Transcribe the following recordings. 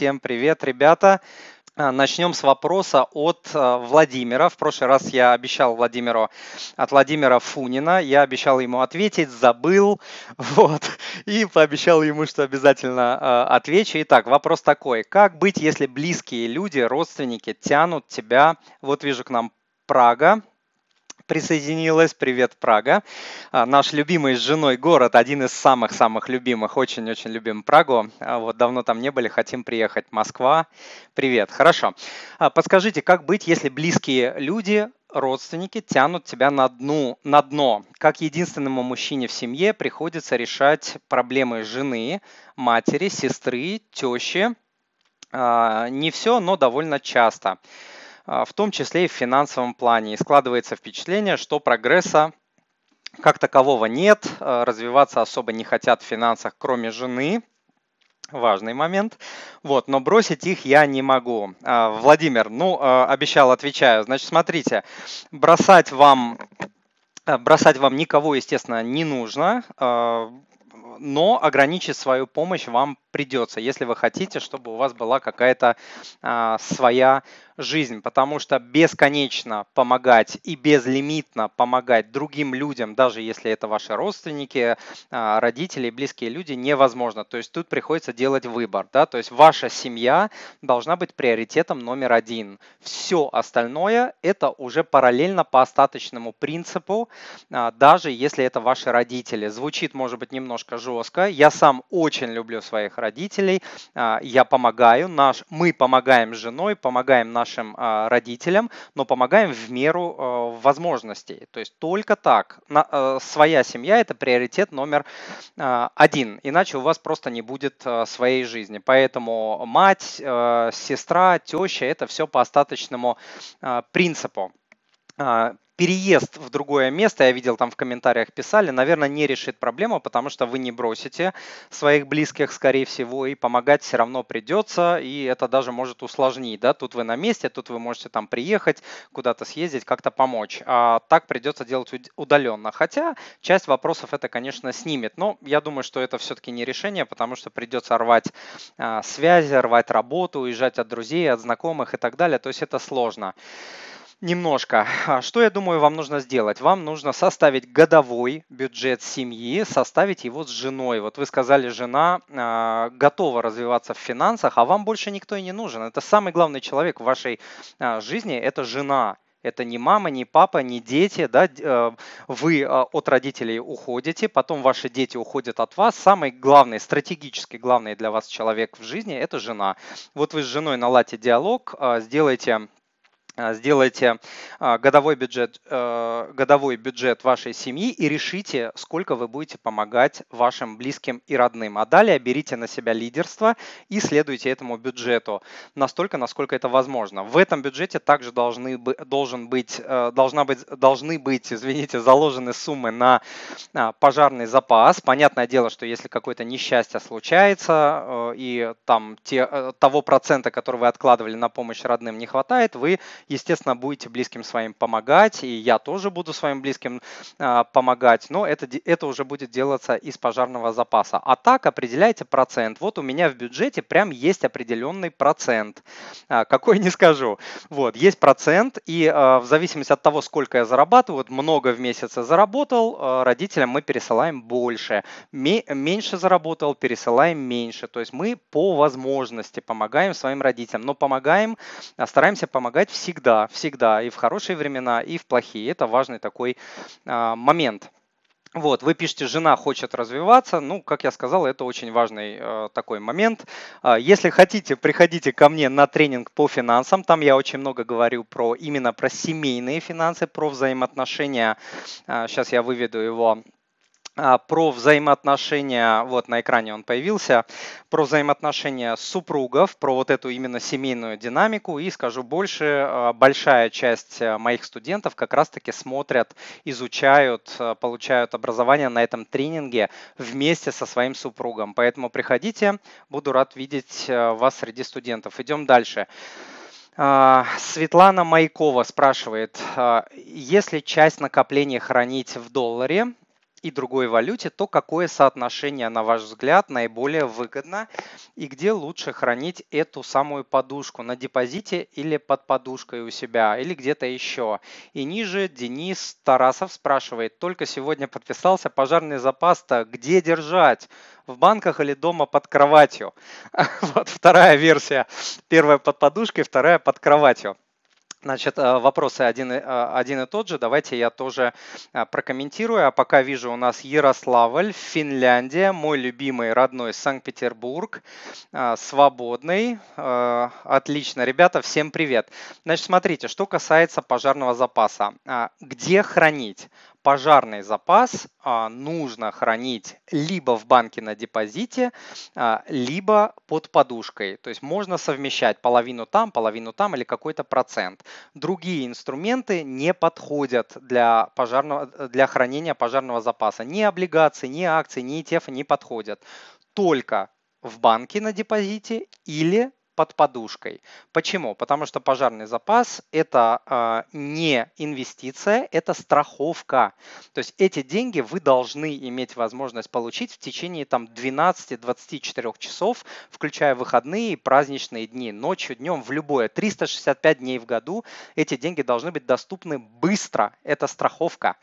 Всем привет, ребята. А, начнем с вопроса от а, Владимира. В прошлый раз я обещал Владимиру, от Владимира Фунина, я обещал ему ответить, забыл, вот, и пообещал ему, что обязательно э, отвечу. Итак, вопрос такой. Как быть, если близкие люди, родственники тянут тебя, вот вижу к нам Прага, присоединилась. Привет, Прага. А, наш любимый с женой город, один из самых-самых любимых. Очень-очень любим Прагу. А, вот давно там не были, хотим приехать. Москва. Привет. Хорошо. А, подскажите, как быть, если близкие люди, родственники тянут тебя на, дну, на дно. Как единственному мужчине в семье приходится решать проблемы жены, матери, сестры, тещи. Не все, но довольно часто. А, в том числе и в финансовом плане. И складывается впечатление, что прогресса как такового нет, а, развиваться особо не хотят в финансах, кроме жены. Важный момент. Вот, но бросить их я не могу. А, Владимир, ну, обещал, отвечаю. Значит, смотрите, бросать вам Бросать вам никого, естественно, не нужно, но ограничить свою помощь вам придется, если вы хотите, чтобы у вас была какая-то своя жизнь, потому что бесконечно помогать и безлимитно помогать другим людям, даже если это ваши родственники, а, родители, близкие люди, невозможно. То есть тут приходится делать выбор. Да? То есть ваша семья должна быть приоритетом номер один. Все остальное это уже параллельно по остаточному принципу, а, даже если это ваши родители. Звучит, может быть, немножко жестко. Я сам очень люблю своих родителей. А, я помогаю. Наш, мы помогаем с женой, помогаем нашим нашим а, родителям, но помогаем в меру а, возможностей. То есть только так. А, своя семья – это приоритет номер один, иначе у вас просто не будет своей жизни. Поэтому мать, сестра, теща – это все по остаточному принципу переезд в другое место, я видел там в комментариях писали, наверное, не решит проблему, потому что вы не бросите своих близких, скорее всего, и помогать все равно придется, и это даже может усложнить, да, тут вы на месте, тут вы можете там приехать, куда-то съездить, как-то помочь, а так придется делать удаленно, хотя часть вопросов это, конечно, снимет, но я думаю, что это все-таки не решение, потому что придется рвать а, связи, рвать работу, уезжать от друзей, от знакомых и так далее, то есть это сложно. Немножко. А что, я думаю, вам нужно сделать? Вам нужно составить годовой бюджет семьи, составить его с женой. Вот вы сказали, жена э, готова развиваться в финансах, а вам больше никто и не нужен. Это самый главный человек в вашей э, жизни, это жена. Это не мама, не папа, не дети. Да? Э, вы от родителей уходите, потом ваши дети уходят от вас. Самый главный, стратегически главный для вас человек в жизни – это жена. Вот вы с женой наладите диалог, сделайте сделайте а, годовой бюджет, э, годовой бюджет вашей семьи и решите, сколько вы будете помогать вашим близким и родным. А далее берите на себя лидерство и следуйте этому бюджету настолько, насколько это возможно. В этом бюджете также должны, должен быть, э, должна быть, должны быть, извините, заложены суммы на а, пожарный запас. Понятное дело, что если какое-то несчастье случается э, и там те, того процента, который вы откладывали на помощь родным, не хватает, вы естественно, будете близким своим помогать, и я тоже буду своим близким а, помогать, но это, это уже будет делаться из пожарного запаса. А так определяйте процент. Вот у меня в бюджете прям есть определенный процент. А, какой не скажу. Вот, есть процент, и а, в зависимости от того, сколько я зарабатываю, вот много в месяц заработал, родителям мы пересылаем больше. Меньше заработал, пересылаем меньше. То есть мы по возможности помогаем своим родителям, но помогаем, стараемся помогать всегда всегда, всегда, и в хорошие времена, и в плохие. Это важный такой а, момент. Вот, вы пишете, жена хочет развиваться. Ну, как я сказал, это очень важный э, такой момент. Э, если хотите, приходите ко мне на тренинг по финансам. Там я очень много говорю про именно про семейные финансы, про взаимоотношения. Э, сейчас я выведу его а, про взаимоотношения, вот на экране он появился, про взаимоотношения супругов, про вот эту именно семейную динамику. И скажу больше, а, большая часть а, моих студентов как раз-таки смотрят, изучают, получают образование на этом тренинге вместе со своим супругом. Поэтому приходите, буду рад видеть вас среди студентов. Идем дальше. Светлана Майкова спрашивает, если часть накопления хранить в долларе, и другой валюте, то какое соотношение, на ваш взгляд, наиболее выгодно и где лучше хранить эту самую подушку на депозите или под подушкой у себя или где-то еще. И ниже Денис Тарасов спрашивает, только сегодня подписался, пожарный запас-то где держать? В банках или дома под кроватью? Вот вторая версия. Первая под подушкой, вторая под кроватью. Значит, э, вопросы один, э, один и тот же. Давайте я тоже э, прокомментирую. А пока вижу у нас Ярославль, Финляндия, мой любимый родной Санкт-Петербург, свободный. Отлично, ребята, всем привет. Значит, смотрите, что касается пожарного запаса. Где хранить? Пожарный запас а, нужно хранить либо в банке на депозите, а, либо под подушкой. То есть можно совмещать половину там, половину там или какой-то процент. Другие инструменты не подходят для, пожарного, для хранения пожарного запаса. Ни облигации, ни акции, ни ETF не подходят. Только в банке на депозите или под подушкой. Почему? Потому что пожарный запас – это э, не инвестиция, это страховка. То есть эти деньги вы должны иметь возможность получить в течение там, 12-24 часов, включая выходные и праздничные дни, ночью, днем, в любое. 365 дней в году эти деньги должны быть доступны быстро. Это страховка.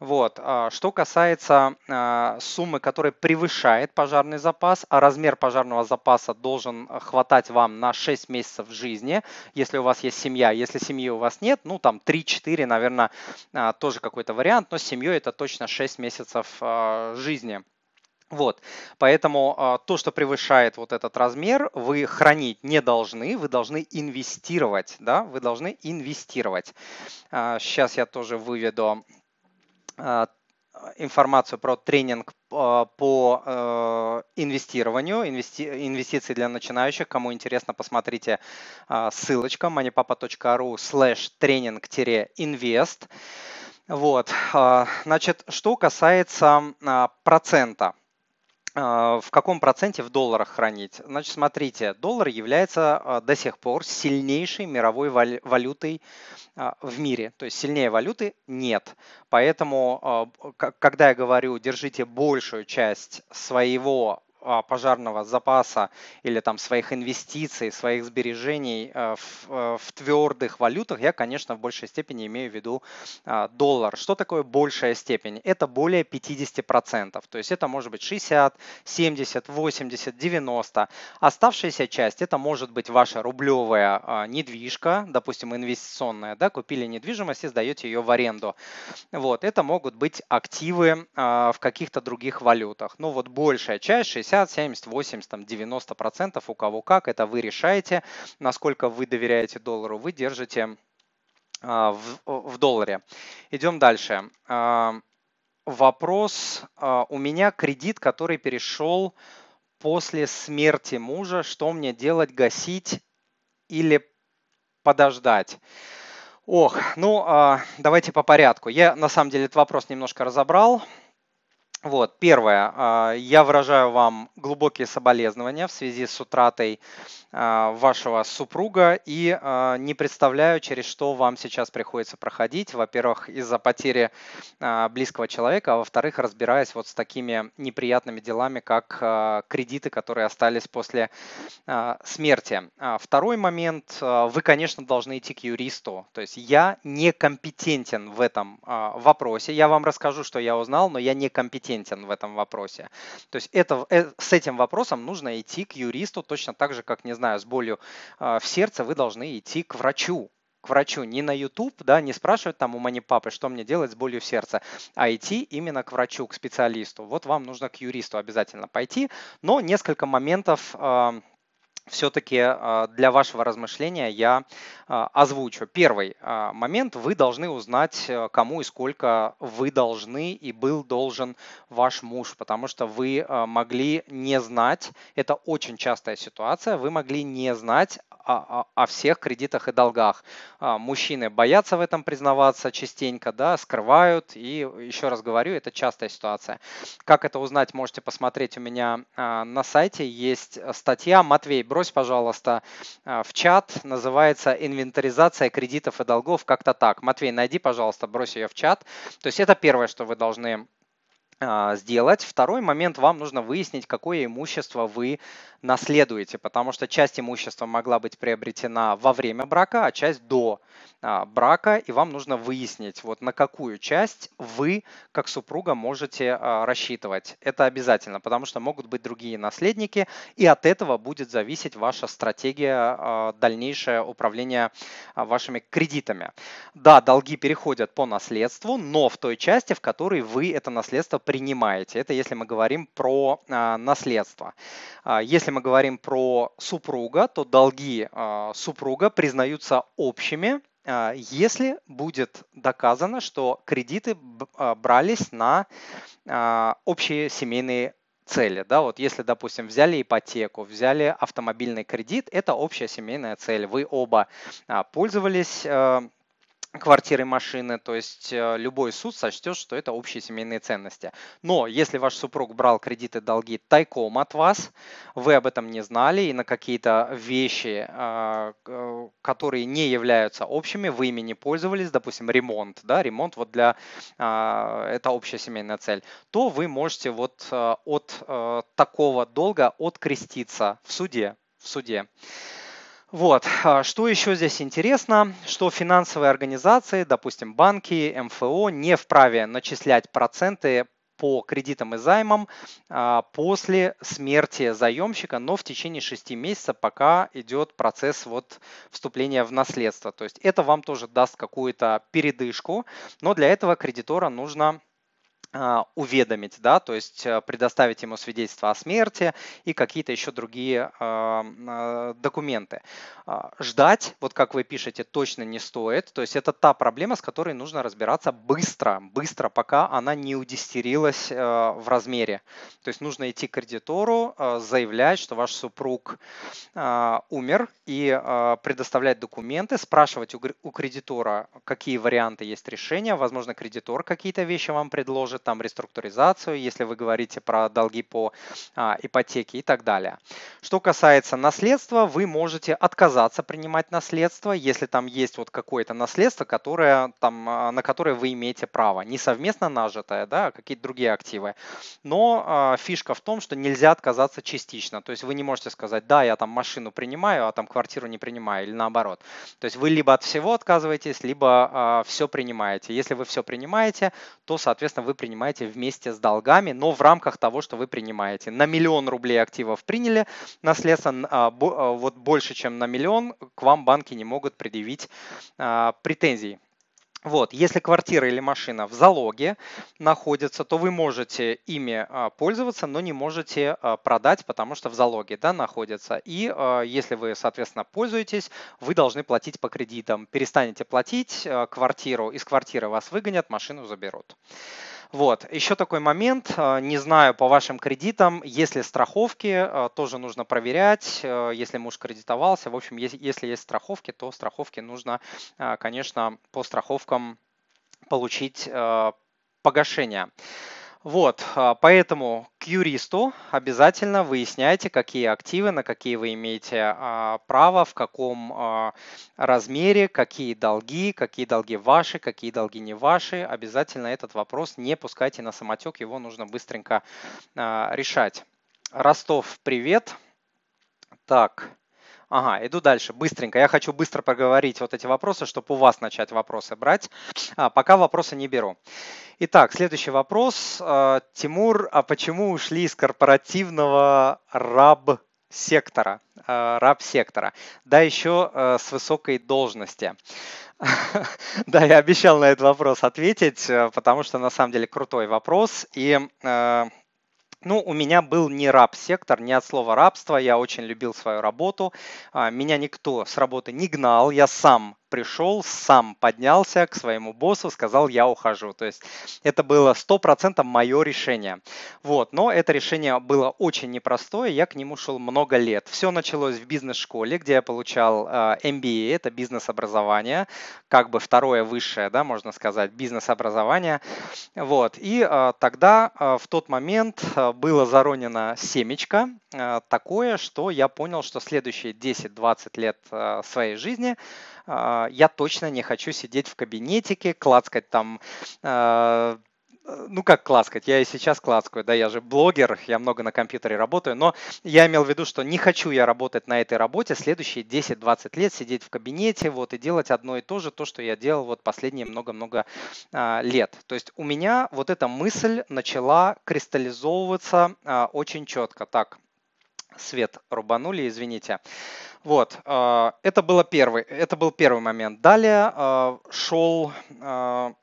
Вот. Что касается э, суммы, которая превышает пожарный запас, а размер пожарного запаса должен хватать вам на 6 месяцев жизни, если у вас есть семья. Если семьи у вас нет, ну там 3-4, наверное, а, тоже какой-то вариант, но с семьей это точно 6 месяцев а, жизни. Вот, поэтому э, то, что превышает вот этот размер, вы хранить не должны, вы должны инвестировать, да, вы должны инвестировать. Э, сейчас я тоже выведу э, информацию про тренинг а, по э, инвестированию, инвести, инвестиции для начинающих. Кому интересно, посмотрите а, ссылочка moneypapa.ru slash тренинг-инвест. Вот, значит, что касается процента. А, в каком проценте в долларах хранить? Значит, смотрите, доллар является а, до сих пор сильнейшей мировой валютой а, в мире. То есть сильнее валюты нет. Поэтому, когда я говорю, держите большую часть своего пожарного запаса или там своих инвестиций, своих сбережений э, в, э, в твердых валютах, я, конечно, в большей степени имею в виду а, доллар. Что такое большая степень? Это более 50%. То есть это может быть 60, 70, 80, 90. Оставшаяся часть это может быть ваша рублевая а, недвижка, допустим, инвестиционная. Да, купили недвижимость и сдаете ее в аренду. Вот, это могут быть активы в каких-то других валютах. Ну вот большая часть, 60 60, 70, 80, там 90 процентов, у кого как, это вы решаете, насколько вы доверяете доллару, вы держите а, в, в долларе. Идем дальше. А, вопрос. А, у меня кредит, который перешел после смерти мужа. Что мне делать, гасить или подождать? Ох, ну давайте по порядку. Я на самом деле этот вопрос немножко разобрал. Вот, первое. А, я выражаю вам глубокие соболезнования в связи с утратой а, вашего супруга и а, не представляю, через что вам сейчас приходится проходить. Во-первых, из-за потери близкого человека, а во-вторых, разбираясь вот с такими неприятными делами, как кредиты, которые остались после смерти. Второй момент. Вы, конечно, должны идти к юристу. То есть я не компетентен в этом вопросе. Я вам расскажу, что я узнал, но я не компетентен в этом вопросе. То есть это, э, с этим вопросом нужно идти к юристу, точно так же, как, не знаю, с болью а, в сердце вы должны идти к врачу к врачу, не на YouTube, да, не спрашивать там у мани папы, что мне делать с болью в сердце, а идти именно к врачу, к специалисту. Вот вам нужно к юристу обязательно пойти, но несколько моментов все-таки а, для вашего размышления я а, озвучу. Первый а, момент. Вы должны узнать, э, кому и сколько вы должны и был должен ваш муж, потому что вы могли не знать, это очень частая ситуация, вы могли не знать о, всех кредитах и долгах. Мужчины боятся в этом признаваться частенько, да, скрывают. И еще раз говорю, это частая ситуация. Как это узнать, можете посмотреть у меня на сайте. Есть статья Матвей брось, пожалуйста, а, в чат. Называется «Инвентаризация кредитов и долгов». Как-то так. Матвей, найди, пожалуйста, брось ее в чат. То есть это первое, что вы должны а, сделать. Второй момент, вам нужно выяснить, какое имущество вы наследуете, потому что часть имущества могла быть приобретена во время брака, а часть до а, брака, и вам нужно выяснить, вот на какую часть вы, как супруга, можете а, рассчитывать. Это обязательно, потому что могут быть другие наследники, и от этого будет зависеть ваша стратегия дальнейшее управления вашими кредитами. Да, долги переходят по наследству, но в той части, в которой вы это наследство принимаете. Это если мы говорим про наследство. Если мы говорим про супруга, то долги а, супруга признаются общими, а, если будет доказано, что кредиты а, брались на общие семейные цели. Да, вот если, допустим, взяли ипотеку, взяли автомобильный кредит, это общая семейная цель. Вы оба пользовались квартиры, машины, то есть э, любой суд сочтет, что это общие семейные ценности. Но если ваш супруг брал кредиты, долги тайком от вас, вы об этом не знали, и на какие-то вещи, а, которые не являются общими, вы ими не пользовались, допустим, ремонт, да, ремонт вот для, а, это общая семейная цель, то вы можете вот э, от э, такого долга откреститься в суде, в суде. Вот. А что еще здесь интересно, что финансовые организации, допустим, банки, МФО, не вправе начислять проценты по кредитам и займам а, после смерти заемщика, но в течение 6 месяцев, пока идет процесс вот вступления в наследство. То есть это вам тоже даст какую-то передышку, но для этого кредитора нужно уведомить, да, то есть э, предоставить ему свидетельство о смерти и какие-то еще другие а, а, документы. Ждать, вот как вы пишете, точно не стоит, то есть это та проблема, с которой нужно разбираться быстро, быстро, пока она не удистерилась э, в размере. То есть нужно идти к кредитору, э, заявлять, что ваш супруг умер и предоставлять документы, спрашивать у кредитора, какие варианты есть решения, возможно, кредитор какие-то вещи вам предложит, там реструктуризацию, если вы говорите про долги по а, ипотеке и так далее. Что касается наследства, вы можете отказаться принимать наследство, если там есть вот какое-то наследство, которое, там, а, на которое вы имеете право. Не совместно нажитое, да, а какие-то другие активы. Но а, фишка в том, что нельзя отказаться частично. То есть вы не можете сказать, да, я там машину принимаю, а там квартиру не принимаю, или наоборот. То есть вы либо от всего отказываетесь, либо а, все принимаете. Если вы все принимаете, то, соответственно, вы принимаете принимаете вместе с долгами, но в рамках того, что вы принимаете. На миллион рублей активов приняли наследство, а, а, вот больше, чем на миллион, к вам банки не могут предъявить а, претензий. Вот, если квартира или машина в залоге находится, то вы можете ими пользоваться, но не можете продать, потому что в залоге да, находится. И если вы, соответственно, пользуетесь, вы должны платить по кредитам. Перестанете платить квартиру, из квартиры вас выгонят, машину заберут. Вот. Еще такой момент, э, не знаю по вашим кредитам, если страховки, э, тоже нужно проверять, э, если муж кредитовался. В общем, если есть страховки, то страховки нужно, конечно, по страховкам получить погашение. Вот, а, поэтому к юристу обязательно выясняйте, какие активы, на какие вы имеете а, право, в каком а, размере, какие долги, какие долги ваши, какие долги не ваши. Обязательно этот вопрос не пускайте на самотек, его нужно быстренько решать. Ростов, привет. Так, Ага, иду дальше, быстренько. Я хочу быстро поговорить вот эти вопросы, чтобы у вас начать вопросы брать. А, пока вопросы не беру. Итак, следующий вопрос. А, Тимур, а почему ушли из корпоративного раб сектора, а, раб сектора, да еще а, с высокой должности. Да, я обещал на этот вопрос ответить, потому что на самом деле крутой вопрос. И ну, у меня был не раб-сектор, не от слова рабство. Я очень любил свою работу. Меня никто с работы не гнал. Я сам пришел, сам поднялся к своему боссу, сказал, я ухожу. То есть это было 100% мое решение. Вот. Но это решение было очень непростое, я к нему шел много лет. Все началось в бизнес-школе, где я получал э, MBA, это бизнес-образование, как бы второе высшее, да, можно сказать, бизнес-образование. Вот. И э, тогда э, в тот момент было заронено семечко такое, что я понял, что следующие 10-20 лет своей жизни – а, я точно не хочу сидеть в кабинетике, клацкать там а, ну как класкать, я и сейчас класкаю, да, я же блогер, я много на компьютере работаю, но я имел в виду, что не хочу я работать на этой работе следующие 10-20 лет, сидеть в кабинете вот и делать одно и то же, то, что я делал вот последние много-много а, лет. То есть у меня вот эта мысль начала кристаллизовываться а, очень четко. Так, свет рубанули, извините. Вот, а, это, было первый, это был первый момент. Далее а, шел а,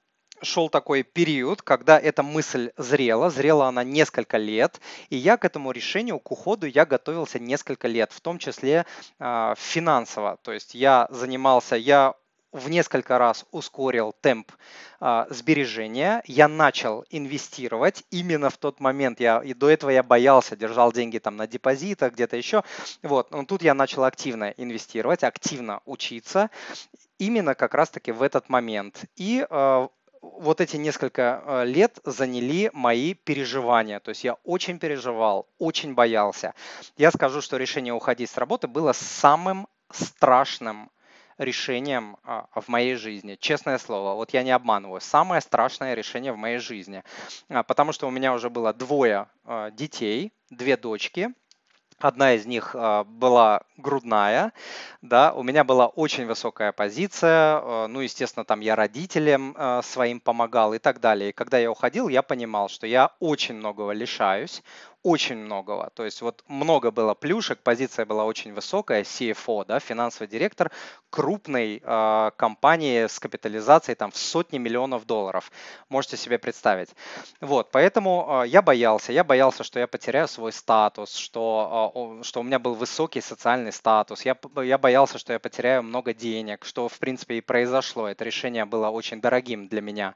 шел такой период, когда эта мысль зрела, зрела она несколько лет, и я к этому решению, к уходу я готовился несколько лет, в том числе финансово. То есть я занимался, я в несколько раз ускорил темп а, сбережения, я начал инвестировать именно в тот момент, я и до этого я боялся, держал деньги там на депозитах, где-то еще, вот, но тут я начал активно инвестировать, активно учиться, именно как раз-таки в этот момент. И а, вот эти несколько э, лет заняли мои переживания. То есть я очень переживал, очень боялся. Я скажу, что решение уходить с работы было самым страшным решением а, в моей жизни. Честное слово, вот я не обманываю. Самое страшное решение в моей жизни. А, потому что у меня уже было двое а, детей, две дочки. Одна из них была грудная, да, у меня была очень высокая позиция, ну, естественно, там я родителям своим помогал и так далее. И когда я уходил, я понимал, что я очень многого лишаюсь, очень многого. То есть вот много было плюшек, позиция была очень высокая, CFO, да, финансовый директор крупной э, компании с капитализацией там в сотни миллионов долларов. Можете себе представить. Вот, поэтому э, я боялся, я боялся, что я потеряю свой статус, что, э, что у меня был высокий социальный статус. Я, я боялся, что я потеряю много денег, что в принципе и произошло. Это решение было очень дорогим для меня,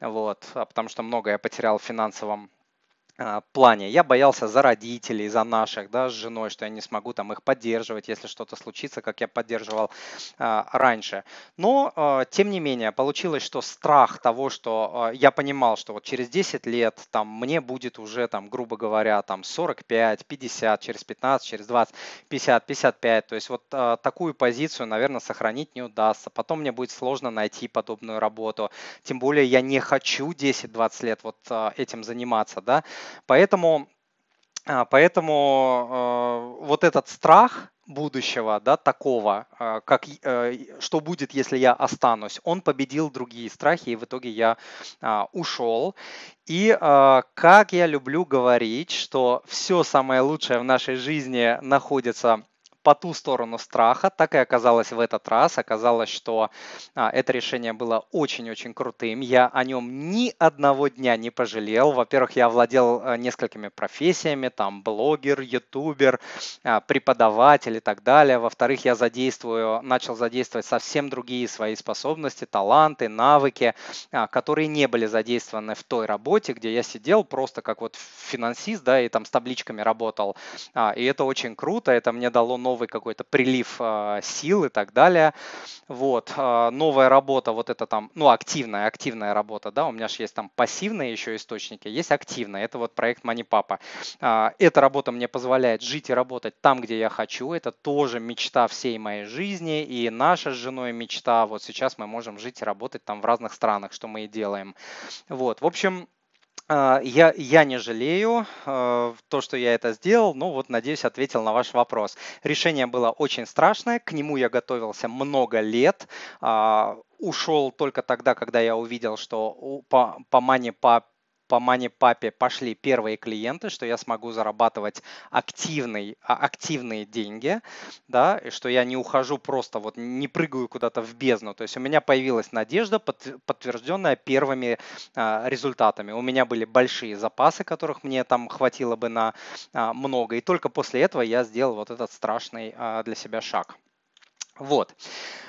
вот, потому что много я потерял в финансовом плане. Я боялся за родителей, за наших, да, с женой, что я не смогу там их поддерживать, если что-то случится, как я поддерживал а, раньше. Но, а, тем не менее, получилось, что страх того, что а, я понимал, что вот через 10 лет там мне будет уже там, грубо говоря, там 45, 50, через 15, через 20, 50, 55. То есть вот а, такую позицию, наверное, сохранить не удастся. Потом мне будет сложно найти подобную работу. Тем более я не хочу 10-20 лет вот а, этим заниматься, да. Поэтому, а, поэтому э, вот этот страх будущего, да, такого, э, как что будет, если я останусь, он победил другие страхи, и в итоге я а, ушел. И как я люблю говорить, что все самое лучшее в нашей жизни находится по ту сторону страха. Так и оказалось в этот раз. Оказалось, что а, это решение было очень-очень крутым. Я о нем ни одного дня не пожалел. Во-первых, я владел а, несколькими профессиями, там блогер, ютубер, а, преподаватель и так далее. Во-вторых, я задействую, начал задействовать совсем другие свои способности, таланты, навыки, а, которые не были задействованы в той работе, где я сидел просто как вот финансист, да, и там с табличками работал. И это очень круто, это мне дало новый новый какой-то прилив э, сил и так далее. Вот, э, новая работа, вот это там, ну, активная, активная работа, да, у меня же есть там пассивные еще источники, есть активная, это вот проект. Э, эта работа мне позволяет жить и работать там, где я хочу, это тоже мечта всей моей жизни, и наша с женой мечта, вот сейчас мы можем жить и работать там в разных странах, что мы и делаем. Вот, в общем, а, я, я не жалею э, то, что я это сделал, но вот, надеюсь, ответил на ваш вопрос. Решение было очень страшное, к нему я готовился много лет, а, ушел только тогда, когда я увидел, что по, по мане по по папе пошли первые клиенты, что я смогу зарабатывать активный, а, активные деньги, да, и что я не ухожу просто, вот не прыгаю куда-то в бездну. То есть у меня появилась надежда, подтвержденная первыми а, результатами. У меня были большие запасы, которых мне там хватило бы на а, много. И только после этого я сделал вот этот страшный для себя шаг. Вот.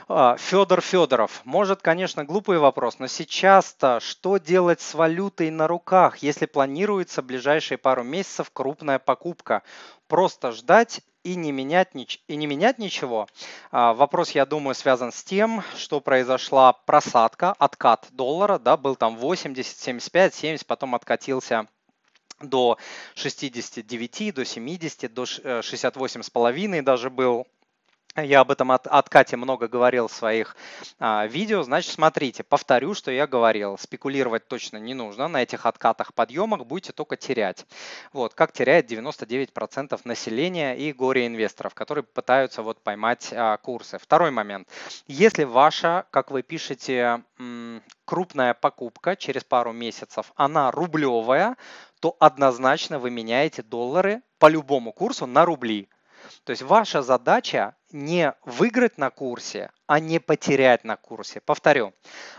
А, Федор Федоров. Может, конечно, глупый вопрос, но сейчас-то что делать с валютой на руках, если планируется в ближайшие пару месяцев крупная покупка? Просто ждать и не менять, и не менять ничего. А, вопрос, я думаю, связан с тем, что произошла просадка, откат доллара, да, был там 80, 75, 70, потом откатился до 69, до 70, до 68,5 даже был Я об этом от, от Кати много говорил в своих а, видео. Значит, смотрите, повторю, что я говорил. Спекулировать точно не нужно. На этих откатах подъемах будете только терять. Вот, как теряет 99% населения и горе-инвесторов, которые пытаются вот поймать а, курсы. Второй момент. Если ваша, как вы пишете, крупная покупка через пару месяцев, она рублевая, то однозначно вы меняете доллары по любому курсу на рубли. То есть ваша задача не выиграть на курсе, а не потерять на курсе. Повторю,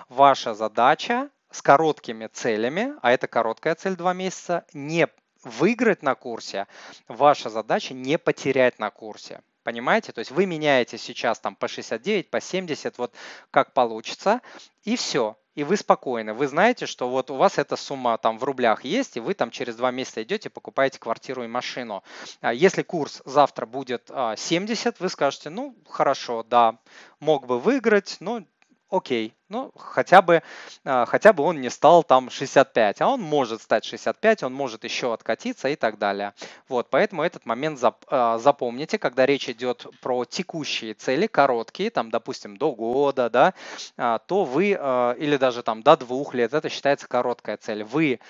ваша задача с короткими целями, а это короткая цель 2 месяца, не выиграть на курсе, ваша задача не потерять на курсе. Понимаете? То есть вы меняете сейчас там по 69, по 70, вот как получится, и все и вы спокойны. Вы знаете, что вот у вас эта сумма там в рублях есть, и вы там через два месяца идете, покупаете квартиру и машину. А если курс завтра будет 70, а, вы скажете, ну хорошо, да, мог бы выиграть, но окей, ну, хотя бы, а, хотя бы он не стал там 65, а он может стать 65, он может еще откатиться и так далее. Вот, поэтому этот момент а, запомните, когда речь идет про текущие цели, короткие, там, допустим, до года, да, а, то вы, или даже там до двух лет, это считается короткая цель, вы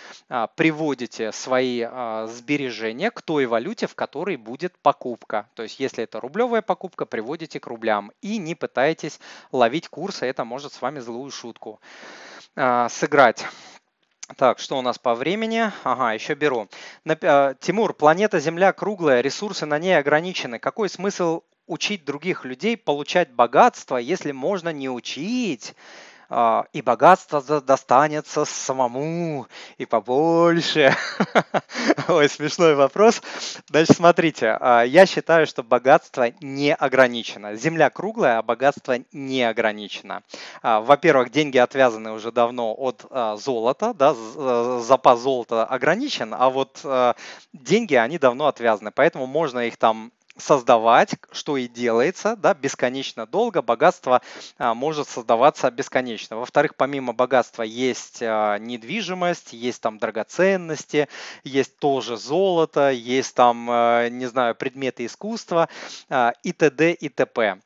приводите свои сбережения к той валюте, в которой будет покупка. То есть, если это рублевая покупка, приводите к рублям и не пытайтесь ловить курсы, это может с вами злую шутку а, сыграть. Так, что у нас по времени? Ага, еще беру. А, Тимур, планета Земля круглая, ресурсы на ней ограничены. Какой смысл учить других людей получать богатство, если можно не учить и богатство достанется самому, и побольше. Ой, смешной вопрос. Значит, смотрите, а, я считаю, что богатство не ограничено. Земля круглая, а богатство не ограничено. А, во-первых, деньги отвязаны уже давно от золота, да, запас золота ограничен, а вот деньги, они давно отвязаны, поэтому можно их там создавать, что и делается, да, бесконечно долго, богатство а, может создаваться бесконечно. Во-вторых, помимо богатства есть а, недвижимость, есть там драгоценности, есть тоже золото, есть там, а, не знаю, предметы искусства а, и т.д. и т.п.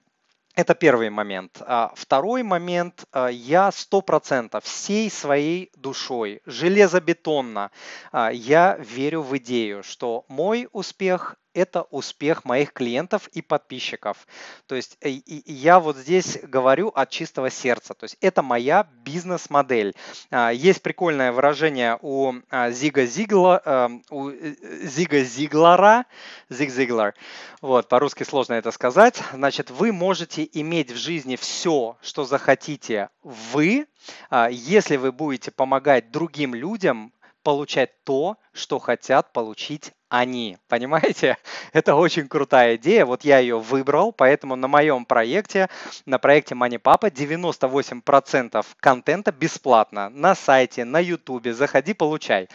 Это первый момент. А второй момент, а, я сто процентов всей своей душой, железобетонно, а, я верю в идею, что мой успех это успех моих клиентов и подписчиков. То есть э, я вот здесь говорю от чистого сердца. То есть это моя бизнес-модель. А, есть прикольное выражение у а, Зига Зигла, эм, у э, Зига Зиглара, Зиг Зиглар. Вот, по-русски сложно это сказать. Значит, вы можете иметь в жизни все, что захотите вы, а, если вы будете помогать другим людям получать то, что хотят получить они. Понимаете? Это очень крутая идея. Вот я ее выбрал, поэтому на моем проекте, на проекте Money Papa 98% контента бесплатно на сайте, на YouTube. Заходи, получай.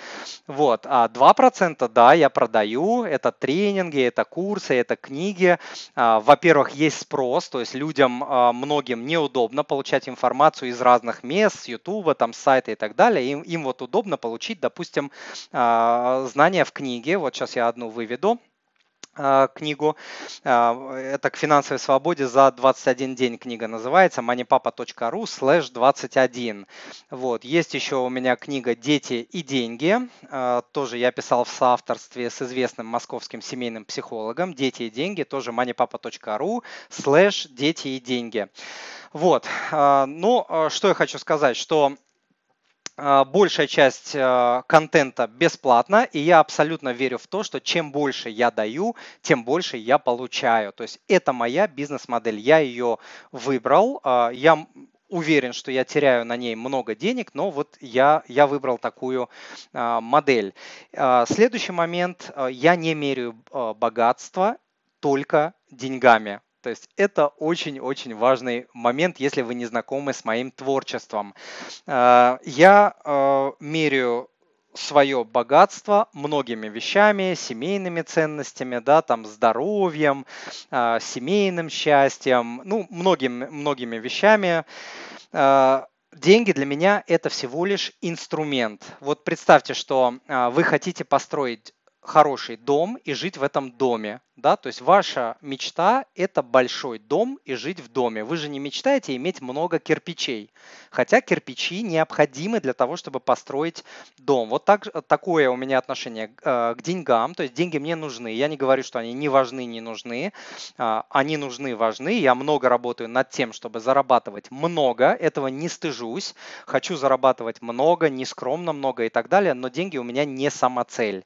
Вот. А 2% да, я продаю. Это тренинги, это курсы, это книги. А, во-первых, есть спрос, то есть людям а, многим неудобно получать информацию из разных мест, с YouTube, там, с сайта и так далее. Им, им вот удобно получить, допустим, а, знания в книге. Вот сейчас я одну выведу а, книгу. А, это к финансовой свободе за 21 день книга называется moneypapa.ru slash 21. Вот. Есть еще у меня книга «Дети и деньги». А, тоже я писал в соавторстве с известным московским семейным психологом. «Дети и деньги» тоже moneypapa.ru slash «Дети и деньги». Вот. Ну, что я хочу сказать, что большая часть а, контента бесплатна, и я абсолютно верю в то, что чем больше я даю, тем больше я получаю. То есть это моя бизнес-модель, я ее выбрал, а, я уверен, что я теряю на ней много денег, но вот я, я выбрал такую модель. Следующий момент, я не меряю богатство только деньгами. То есть это очень-очень важный момент, если вы не знакомы с моим творчеством. Э, я э, меряю свое богатство многими вещами, семейными ценностями, да, там здоровьем, э, семейным счастьем, ну, многими, многими вещами. Деньги для меня это всего лишь инструмент. Вот представьте, что вы хотите построить хороший дом и жить в этом доме да, то есть ваша мечта – это большой дом и жить в доме. Вы же не мечтаете иметь много кирпичей, хотя кирпичи необходимы для того, чтобы построить дом. Вот так, такое у меня отношение э, к деньгам, то есть деньги мне нужны. Я не говорю, что они не важны, не нужны. Э, они нужны, важны. Я много работаю над тем, чтобы зарабатывать много, этого не стыжусь. Хочу зарабатывать много, нескромно много и так далее, но деньги у меня не самоцель.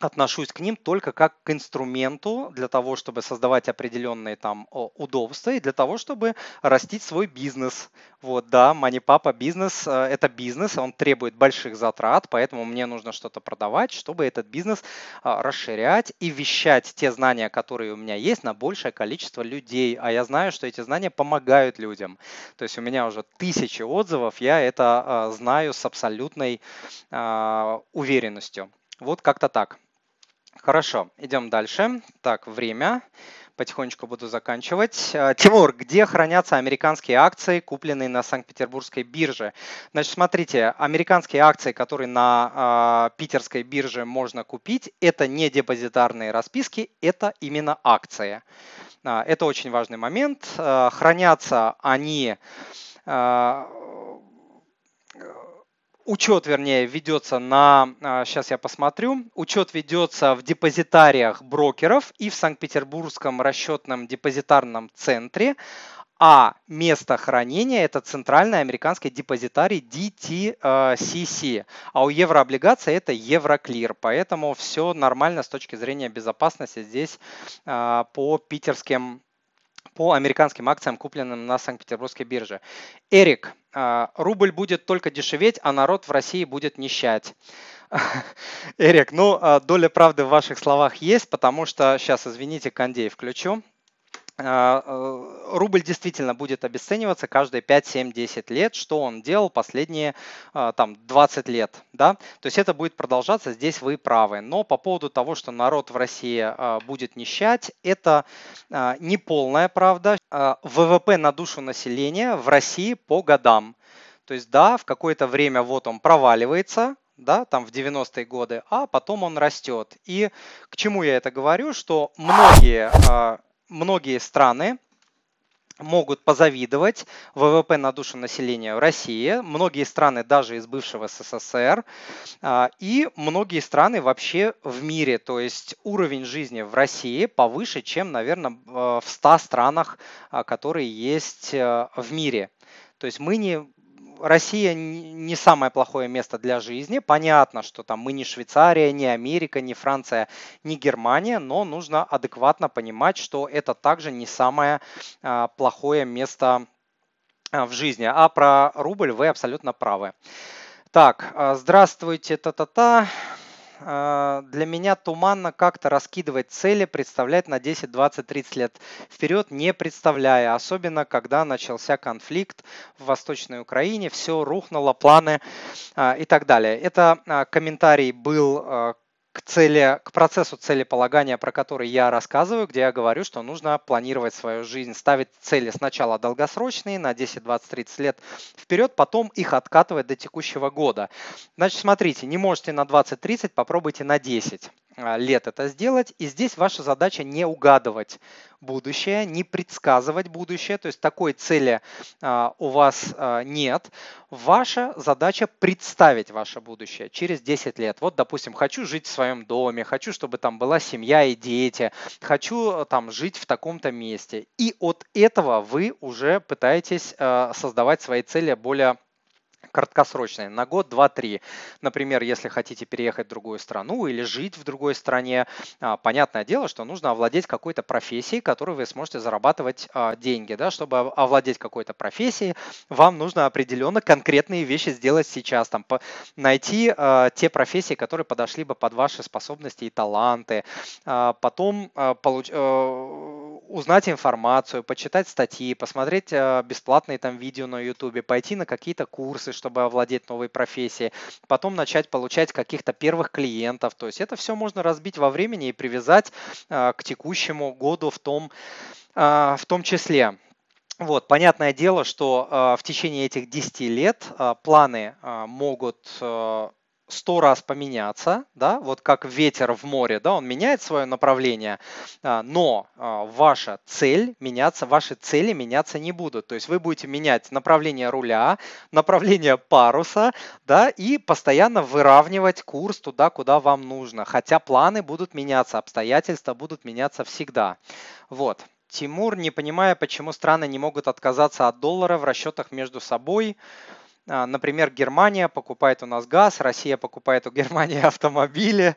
Отношусь к ним только как к инструменту для того, чтобы создавать определенные там удобства и для того, чтобы растить свой бизнес. Вот, да, Money бизнес э, – это бизнес, он требует больших затрат, поэтому мне нужно что-то продавать, чтобы этот бизнес а, расширять и вещать те знания, которые у меня есть, на большее количество людей. А я знаю, что эти знания помогают людям. То есть у меня уже тысячи отзывов, я это а, знаю с абсолютной а, уверенностью. Вот как-то так. Хорошо, идем дальше. Так, время. Потихонечку буду заканчивать. Э, Тимур, где хранятся американские акции, купленные на Санкт-Петербургской бирже? Значит, смотрите, американские акции, которые на э, питерской бирже можно купить, это не депозитарные расписки, это именно акции. Э, это очень важный момент. Э, хранятся они э, учет, вернее, ведется на, сейчас а, я посмотрю, учет ведется в депозитариях брокеров и в Санкт-Петербургском расчетном депозитарном центре, а место хранения это центральный американский депозитарий DTCC, а у еврооблигаций это Евроклир, поэтому все нормально с точки зрения безопасности здесь а, по питерским по американским акциям, купленным на Санкт-Петербургской бирже. Эрик, а, рубль будет только дешеветь, а народ в России будет нищать. Эрик, ну, а, доля правды в ваших словах есть, потому что, сейчас, извините, кондей включу. А, э, рубль действительно будет обесцениваться каждые 5, 7, 10 лет, что он делал последние а, там, 20 лет. Да? То есть это будет продолжаться, здесь вы правы. Но по поводу того, что народ в России а, будет нищать, это не полная правда. ВВП на душу населения в России по годам. То есть да, в какое-то время вот он проваливается, да, там в 90-е годы, а потом он растет. И к чему я это говорю, что многие многие страны могут позавидовать ВВП на душу населения России, многие страны даже из бывшего СССР а, и многие страны вообще в мире. То есть уровень жизни в России повыше, чем, наверное, в 100 странах, а, которые есть э, в мире. То есть мы не Россия не самое плохое место для жизни. Понятно, что там мы не Швейцария, не Америка, не Франция, не Германия, но нужно адекватно понимать, что это также не самое а, плохое место а, в жизни. А про рубль вы абсолютно правы. Так, а, здравствуйте, та-та-та. А, для меня туманно как-то раскидывать цели, представлять на 10, 20, 30 лет вперед, не представляя, особенно когда начался конфликт в Восточной Украине, все рухнуло, планы а, и так далее. Это а, комментарий был к цели, к процессу целеполагания, про который я рассказываю, где я говорю, что нужно планировать свою жизнь, ставить цели сначала долгосрочные, на 10, 20, 30 лет вперед, потом их откатывать до текущего года. Значит, смотрите, не можете на 20-30, попробуйте на 10. А, лет это сделать. И здесь ваша задача не угадывать будущее, не предсказывать будущее. То есть такой цели а, у вас а, нет. Ваша задача представить ваше будущее через 10 лет. Вот, допустим, хочу жить в своем доме, хочу, чтобы там была семья и дети, хочу там жить в таком-то месте. И от этого вы уже пытаетесь создавать свои цели более краткосрочные, на год, два, три. Например, если хотите переехать в другую страну или жить в другой стране, а, понятное дело, что нужно овладеть какой-то профессией, которой вы сможете зарабатывать а, деньги. Да? Чтобы овладеть какой-то профессией, вам нужно определенно конкретные вещи сделать сейчас. Там, найти а, те профессии, которые подошли бы под ваши способности и таланты. Потом получ узнать информацию, почитать статьи, посмотреть бесплатные там видео на YouTube, пойти на какие-то курсы, чтобы овладеть новой профессией, потом начать получать каких-то первых клиентов. То есть это все можно разбить во времени и привязать а, к текущему году в том, а, в том числе. Вот, понятное дело, что э, в течение этих 10 лет э, планы э, могут сто раз поменяться, да, вот как ветер в море, да, он меняет свое направление, а, но а, ваша цель меняться, ваши цели меняться не будут. То есть вы будете менять направление руля, направление паруса, да, и постоянно выравнивать курс туда, куда вам нужно. Хотя планы будут меняться, обстоятельства будут меняться всегда. Вот. Тимур, не понимая, почему страны не могут отказаться от доллара в расчетах между собой, например, Германия покупает у нас газ, Россия покупает у Германии автомобили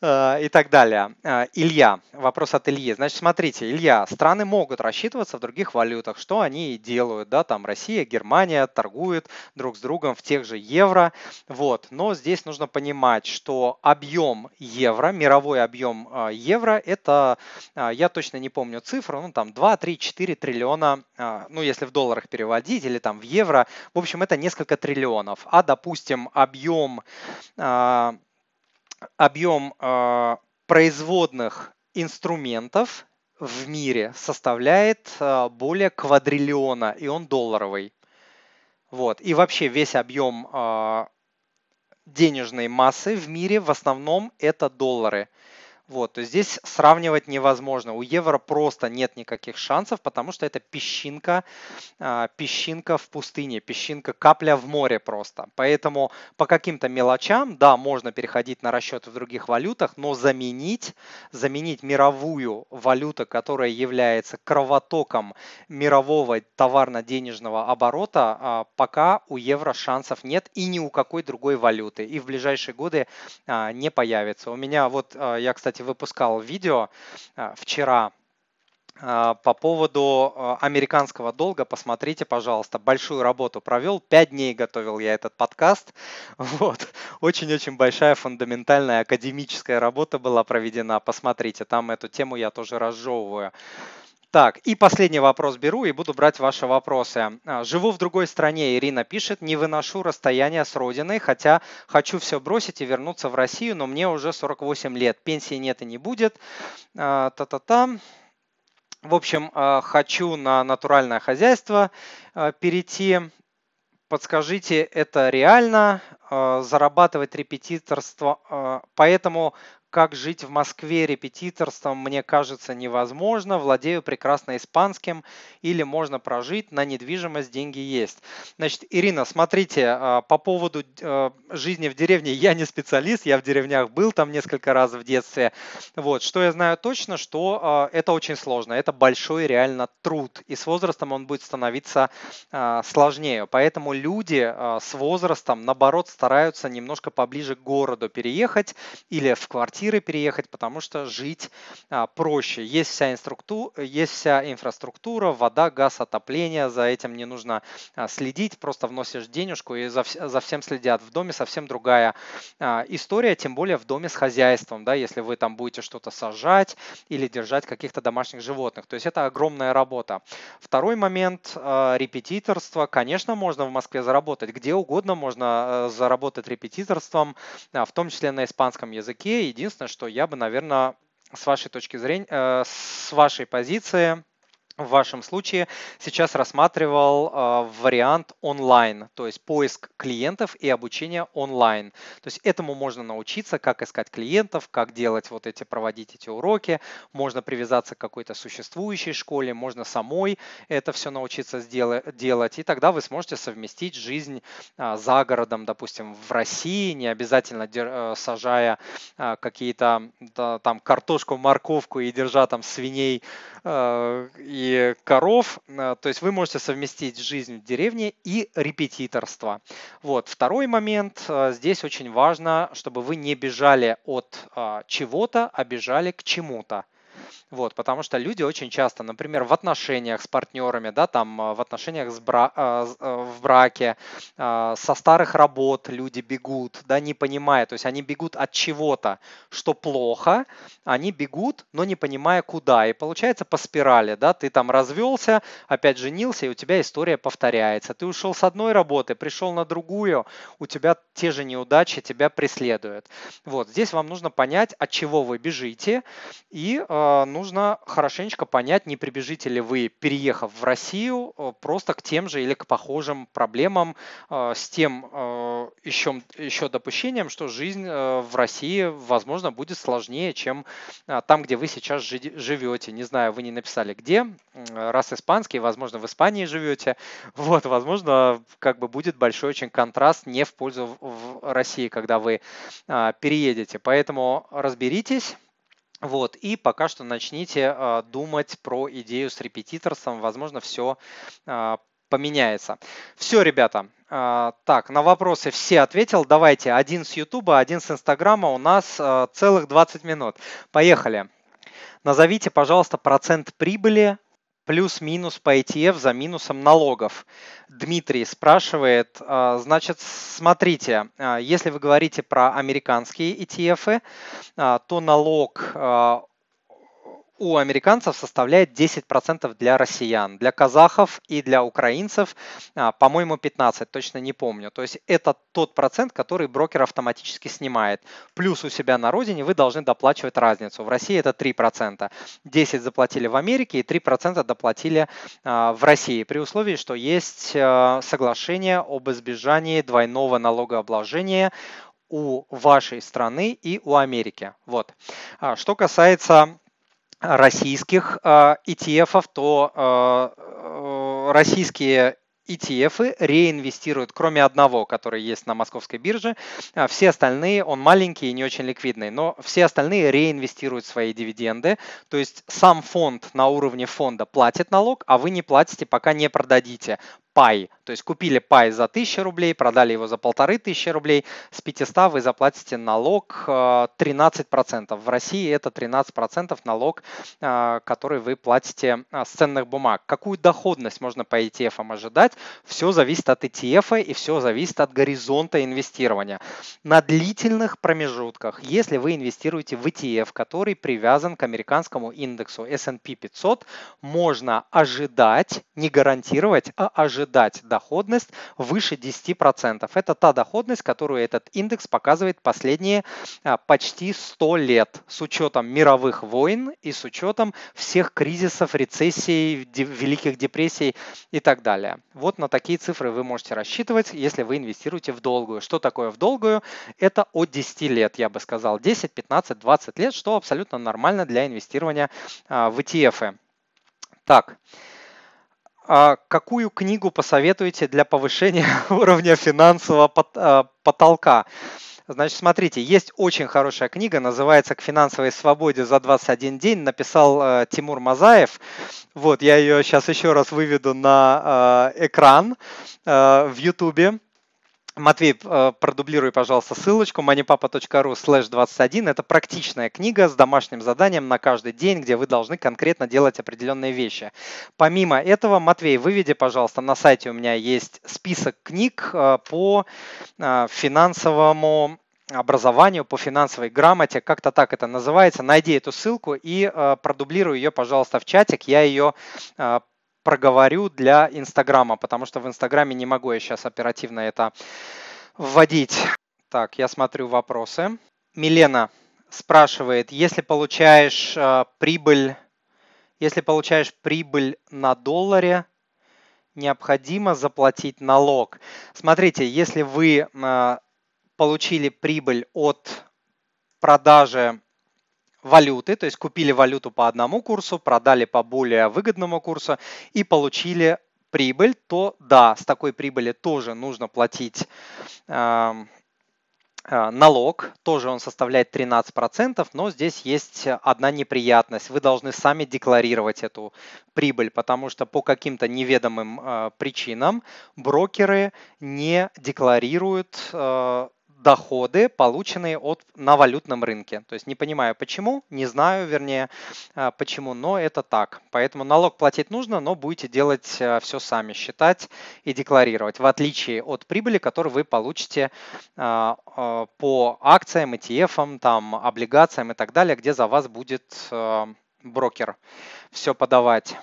а, и так далее. А, Илья, вопрос от Ильи. Значит, смотрите, Илья, страны могут рассчитываться в других валютах, что они и делают, да, там Россия, Германия торгуют друг с другом в тех же евро, вот. Но здесь нужно понимать, что объем евро, мировой объем евро, это, я точно не помню цифру, ну там 2, 3, 4 триллиона, ну если в долларах переводить или там в евро, в общем, это несколько несколько триллионов, а, допустим, объем, а, объем а, производных инструментов в мире составляет а, более квадриллиона, и он долларовый. Вот. И вообще весь объем денежной массы в мире в основном это доллары. Вот, то есть здесь сравнивать невозможно. У евро просто нет никаких шансов, потому что это песчинка, а, песчинка в пустыне, песчинка, капля в море просто. Поэтому по каким-то мелочам, да, можно переходить на расчеты в других валютах, но заменить, заменить мировую валюту, которая является кровотоком мирового товарно-денежного оборота, а, пока у евро шансов нет и ни у какой другой валюты. И в ближайшие годы а, не появится. У меня вот, я, кстати, кстати, выпускал видео а, вчера а, по поводу а, американского долга, посмотрите, пожалуйста, большую работу провел, пять дней готовил я этот подкаст, вот, очень-очень большая фундаментальная академическая работа была проведена, посмотрите, там эту тему я тоже разжевываю. Так, и последний вопрос беру и буду брать ваши вопросы. А, живу в другой стране, Ирина пишет, не выношу расстояние с родиной, хотя хочу все бросить и вернуться в Россию, но мне уже 48 лет, пенсии нет и не будет. А, та-та-та. В общем, а, хочу на натуральное хозяйство перейти. Подскажите, это реально зарабатывать репетиторство? Поэтому как жить в Москве репетиторством, мне кажется, невозможно. Владею прекрасно испанским или можно прожить, на недвижимость деньги есть. Значит, Ирина, смотрите, а, по поводу э, жизни в деревне, я не специалист, я в деревнях был там несколько раз в детстве. Вот, что я знаю точно, что а, это очень сложно, это большой реально труд, и с возрастом он будет становиться а, сложнее. Поэтому люди с возрастом, наоборот, стараются немножко поближе к городу переехать или в квартиру квартиры переехать, потому что жить а, проще. Есть вся, инструкту... есть вся инфраструктура, вода, газ, отопление, за этим не нужно а, следить, просто вносишь денежку и за, за всем следят. В доме совсем другая а, история, тем более в доме с хозяйством, да, если вы там будете что-то сажать или держать каких-то домашних животных. То есть это огромная работа. Второй момент репетиторство. Конечно, можно в Москве заработать, где угодно можно заработать репетиторством, в том числе на испанском языке. Единственное, Единственное, что я бы, наверное, с вашей точки зрения, э, с вашей позиции в вашем случае сейчас рассматривал э, вариант онлайн, то есть поиск клиентов и обучение онлайн. То есть этому можно научиться, как искать клиентов, как делать вот эти, проводить эти уроки. Можно привязаться к какой-то существующей школе, можно самой это все научиться сделать, делать. И тогда вы сможете совместить жизнь э, за городом, допустим, в России, не обязательно э, сажая э, какие-то да, там картошку, морковку и держа там свиней и коров. Э, то есть вы можете совместить жизнь в деревне и репетиторство. Вот. Второй момент. Э, здесь очень важно, чтобы вы не бежали от чего-то, а бежали к чему-то. Вот, потому что люди очень часто, например, в отношениях с партнерами, да, там а, в отношениях с бра а, а, в браке, со старых работ люди бегут, да, не понимая, то есть они бегут от чего-то, что плохо, они бегут, но не понимая куда. И получается по спирали, да, ты там развелся, опять женился, и у тебя история повторяется. Ты ушел с одной работы, пришел на другую, у тебя те же неудачи тебя преследуют. Вот, здесь вам нужно понять, от чего вы бежите, и э, нужно хорошенечко понять, не прибежите ли вы, переехав в Россию, э, просто к тем же или к похожим проблемам э, с тем еще, еще допущением, что жизнь в России, возможно, будет сложнее, чем там, где вы сейчас жи- живете. Не знаю, вы не написали где, раз испанский, возможно, в Испании живете, вот, возможно, как бы будет большой очень контраст не в пользу в России, когда вы переедете. Поэтому разберитесь, вот, и пока что начните э, думать про идею с репетиторством, возможно, все э, поменяется. Все, ребята, э, так, на вопросы все ответил. Давайте, один с Ютуба, один с Инстаграма, у нас э, целых 20 минут. Поехали. Назовите, пожалуйста, процент прибыли плюс-минус по ETF за минусом налогов. Дмитрий спрашивает, а, значит, смотрите, а, если вы говорите про американские ETF, а, то налог у американцев составляет 10% для россиян, для казахов и для украинцев, а, по-моему, 15, точно не помню. То есть это тот процент, который брокер автоматически снимает. Плюс у себя на родине вы должны доплачивать разницу. В России это 3%. 10 заплатили в Америке и 3% доплатили а, в России, при условии, что есть а, соглашение об избежании двойного налогообложения у вашей страны и у Америки. Вот. Что касается российских ETF, а, то а, э, российские ETF реинвестируют, кроме одного, который есть на московской бирже. А все остальные, он маленький и не очень ликвидный, но все остальные реинвестируют свои дивиденды. То есть сам фонд на уровне фонда платит налог, а вы не платите, пока не продадите пай. То есть купили пай за 1000 рублей, продали его за 1500 рублей. С 500 вы заплатите налог 13%. Э, в России это 13% налог, э, который вы платите э, с ценных бумаг. Какую доходность можно по ETF ожидать? Все зависит от ETF и все зависит от горизонта инвестирования. На длительных промежутках, если вы инвестируете в ETF, который привязан к американскому индексу S&P 500, можно ожидать, не гарантировать, а ожидать ожидать доходность выше 10%. Это та доходность, которую этот индекс показывает последние а, почти 100 лет с учетом мировых войн и с учетом всех кризисов, рецессий, великих депрессий и так далее. Вот на такие цифры вы можете рассчитывать, если вы инвестируете в долгую. Что такое в долгую? Это от 10 лет, я бы сказал, 10, 15, 20 лет, что абсолютно нормально для инвестирования а, в ETF. Так, а какую книгу посоветуете для повышения уровня финансового а, потолка? Значит, смотрите, есть очень хорошая книга, называется «К финансовой свободе за 21 день», написал э, Тимур Мазаев. Вот, я ее сейчас еще раз выведу на э, экран э, в YouTube. Матвей, э, продублируй, пожалуйста, ссылочку moneypapa.ru slash 21. Это практичная книга с домашним заданием на каждый день, где вы должны конкретно делать определенные вещи. Помимо этого, Матвей, выведи, пожалуйста, на сайте у меня есть список книг э, по э, финансовому образованию, по финансовой грамоте, как-то так это называется. Найди эту ссылку и продублируй ее, пожалуйста, в чатик. Я ее проговорю для Инстаграма, потому что в Инстаграме не могу я сейчас оперативно это вводить. Так, я смотрю вопросы. Милена спрашивает, если получаешь э, прибыль, если получаешь прибыль на долларе, необходимо заплатить налог. Смотрите, если вы э, получили прибыль от продажи валюты, то есть купили валюту по одному курсу, продали по более выгодному курсу и получили прибыль, то да, с такой прибыли тоже нужно платить э, налог, тоже он составляет 13%, но здесь есть одна неприятность. Вы должны сами декларировать эту прибыль, потому что по каким-то неведомым э, причинам брокеры не декларируют э, доходы, полученные от, на валютном рынке. То есть не понимаю почему, не знаю, вернее, а, почему, но это так. Поэтому налог платить нужно, но будете делать а, все сами, считать и декларировать, в отличие от прибыли, которую вы получите а, по акциям, ETF, там, облигациям и так далее, где за вас будет брокер все подавать.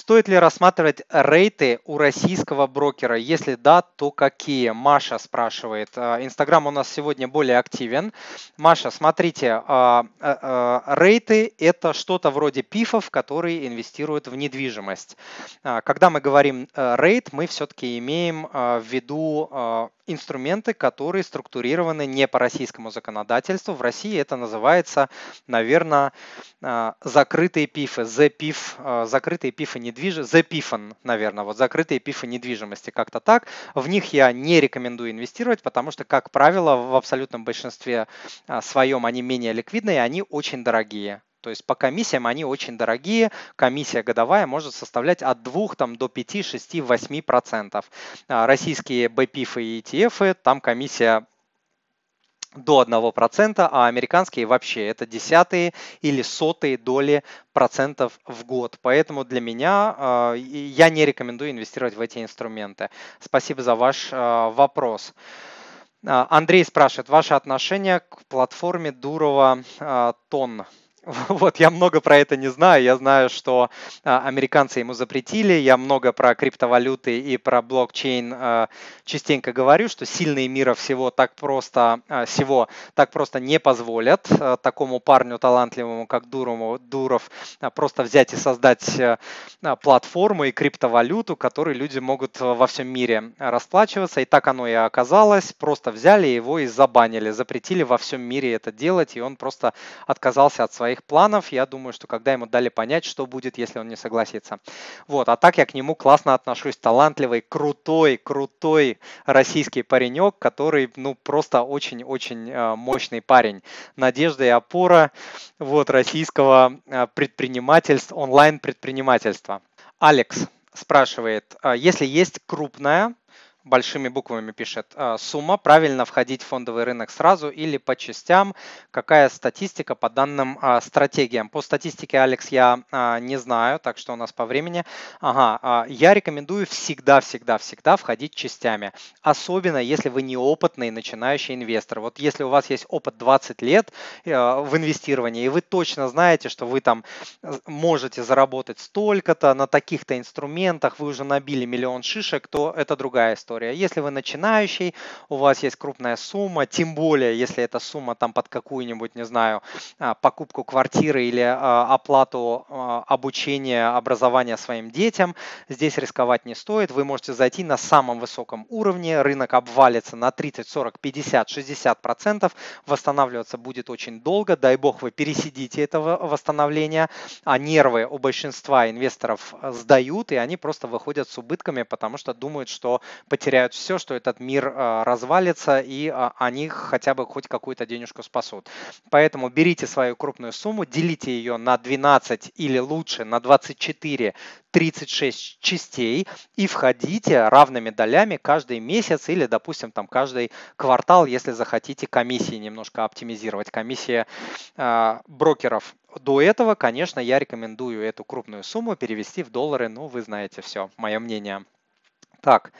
Стоит ли рассматривать рейты у российского брокера? Если да, то какие? Маша спрашивает. А, Инстаграм у нас сегодня более активен. Маша, смотрите, а, а, рейты – это что-то вроде пифов, которые инвестируют в недвижимость. Когда мы говорим рейт, мы все-таки имеем в виду инструменты, которые структурированы не по российскому законодательству. В России это называется, наверное, закрытые пифы, ZPIF, закрытые пифы недвижимости, ZPIFan, наверное, вот закрытые пифы недвижимости, как-то так. В них я не рекомендую инвестировать, потому что, как правило, в абсолютном большинстве своем они менее ликвидные, они очень дорогие. То есть по комиссиям они очень дорогие. Комиссия годовая может составлять от 2 там, до 5, 6, 8 процентов. Российские BPIF и ETF, там комиссия до 1%, а американские вообще это десятые или сотые доли процентов в год. Поэтому для меня э, я не рекомендую инвестировать в эти инструменты. Спасибо за ваш э, вопрос. Андрей спрашивает, ваше отношение к платформе Дурова Тон? Вот, я много про это не знаю. Я знаю, что а, американцы ему запретили. Я много про криптовалюты и про блокчейн а, частенько говорю, что сильные мира всего так просто, а, всего так просто не позволят такому парню талантливому, как Дурому, Дуров, просто взять и создать платформу и криптовалюту, которой люди могут во всем мире расплачиваться. И так оно и оказалось. Просто взяли его и забанили, запретили во всем мире это делать, и он просто отказался от своих своих планов. Я думаю, что когда ему дали понять, что будет, если он не согласится. Вот, а так я к нему классно отношусь. Талантливый, крутой, крутой российский паренек, который, ну, просто очень-очень э, мощный парень. Надежда и опора вот, российского э, предпринимательства, онлайн-предпринимательства. Алекс спрашивает, «А если есть крупная большими буквами пишет. «А, сумма, правильно входить в фондовый рынок сразу или по частям. Какая статистика по данным а, стратегиям? По статистике, Алекс, я а, не знаю, так что у нас по времени. Ага, я рекомендую всегда, всегда, всегда входить частями. Особенно, если вы неопытный начинающий инвестор. Вот если у вас есть опыт 20 лет э, в инвестировании, и вы точно знаете, что вы там э, можете заработать столько-то на таких-то инструментах, вы уже набили миллион шишек, то это другая история история. Если вы начинающий, у вас есть крупная сумма, тем более, если эта сумма там под какую-нибудь, не знаю, а, покупку квартиры или а, оплату а, обучения, образования своим детям, здесь рисковать не стоит. Вы можете зайти на самом высоком уровне, рынок обвалится на 30, 40, 50, 60 процентов, восстанавливаться будет очень долго, дай бог вы пересидите этого восстановления, а нервы у большинства инвесторов сдают, и они просто выходят с убытками, потому что думают, что потеряют все, что этот мир а, развалится, и а, они хотя бы хоть какую-то денежку спасут. Поэтому берите свою крупную сумму, делите ее на 12 или лучше на 24 36 частей и входите равными долями каждый месяц или, допустим, там каждый квартал, если захотите комиссии немножко оптимизировать, комиссия э, брокеров. До этого, конечно, я рекомендую эту крупную сумму перевести в доллары, ну, вы знаете все, мое мнение. Так,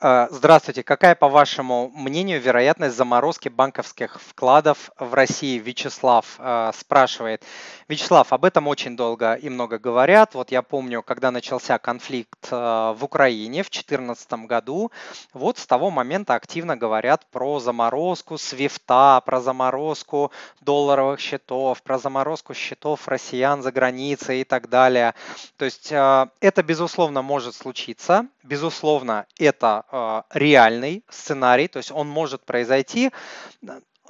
а, здравствуйте. Какая, по вашему мнению, вероятность заморозки банковских вкладов в России? Вячеслав а, спрашивает. Вячеслав, об этом очень долго и много говорят. Вот я помню, когда начался конфликт а, в Украине в 2014 году, вот с того момента активно говорят про заморозку свифта, про заморозку долларовых счетов, про заморозку счетов россиян за границей и так далее. То есть это, безусловно, может случиться. Безусловно, это э, реальный сценарий, то есть он может произойти,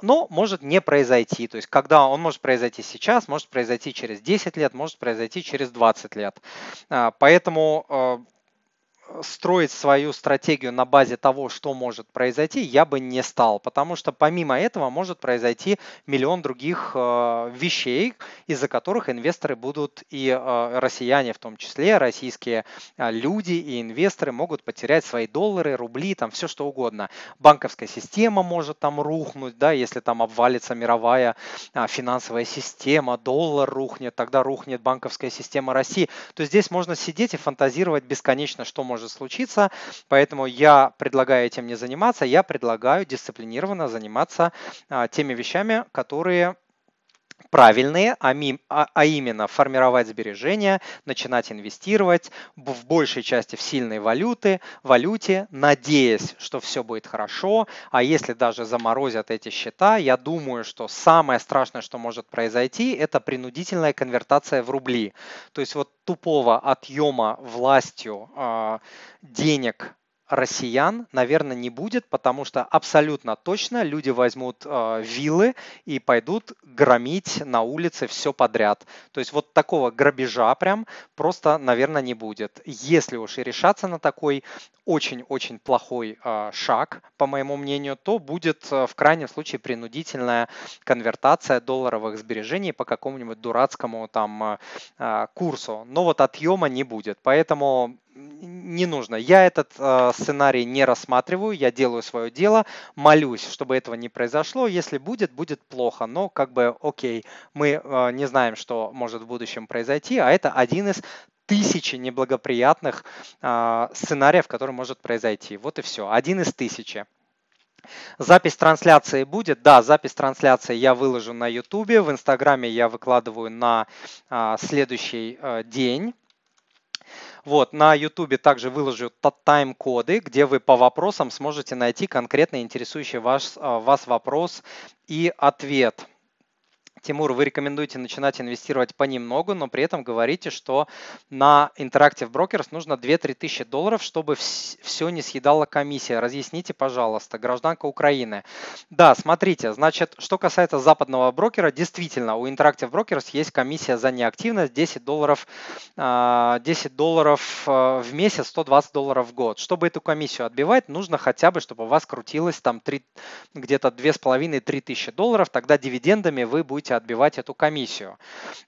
но может не произойти. То есть когда он может произойти сейчас, может произойти через 10 лет, может произойти через 20 лет. А, поэтому э, строить свою стратегию на базе того, что может произойти, я бы не стал, потому что помимо этого может произойти миллион других э, вещей, из-за которых инвесторы будут и э, россияне в том числе, российские э, люди и инвесторы могут потерять свои доллары, рубли, там все что угодно. Банковская система может там рухнуть, да, если там обвалится мировая э, финансовая система, доллар рухнет, тогда рухнет банковская система России. То здесь можно сидеть и фантазировать бесконечно, что может может случиться, поэтому я предлагаю этим не заниматься, я предлагаю дисциплинированно заниматься а, теми вещами, которые правильные, а, а, а именно формировать сбережения, начинать инвестировать в большей части в сильные валюты, валюте, надеясь, что все будет хорошо. А если даже заморозят эти счета, я думаю, что самое страшное, что может произойти, это принудительная конвертация в рубли. То есть вот тупого отъема властью э, денег россиян, наверное, не будет, потому что абсолютно точно люди возьмут э, виллы и пойдут громить на улице все подряд. То есть вот такого грабежа прям просто, наверное, не будет. Если уж и решаться на такой очень-очень плохой э, шаг, по моему мнению, то будет э, в крайнем случае принудительная конвертация долларовых сбережений по какому-нибудь дурацкому там э, курсу. Но вот отъема не будет. Поэтому не нужно. Я этот э, сценарий не рассматриваю, я делаю свое дело, молюсь, чтобы этого не произошло. Если будет, будет плохо, но как бы окей, мы э, не знаем, что может в будущем произойти, а это один из тысячи неблагоприятных э, сценариев, который может произойти. Вот и все, один из тысячи. Запись трансляции будет? Да, запись трансляции я выложу на YouTube, в Инстаграме я выкладываю на а, следующий а, день. Вот, на YouTube также выложу тайм-коды, где вы по вопросам сможете найти конкретно интересующий ваш, а, вас вопрос и ответ. Тимур, вы рекомендуете начинать инвестировать понемногу, но при этом говорите, что на Interactive Brokers нужно 2-3 тысячи долларов, чтобы все не съедала комиссия. Разъясните, пожалуйста, гражданка Украины. Да, смотрите, значит, что касается западного брокера, действительно, у Interactive Brokers есть комиссия за неактивность 10 долларов, 10 а, долларов а, в месяц, 120 долларов в год. Чтобы эту комиссию отбивать, нужно хотя бы, чтобы у вас крутилось там 3, где-то 2,5-3 тысячи долларов, тогда дивидендами вы будете отбивать эту комиссию.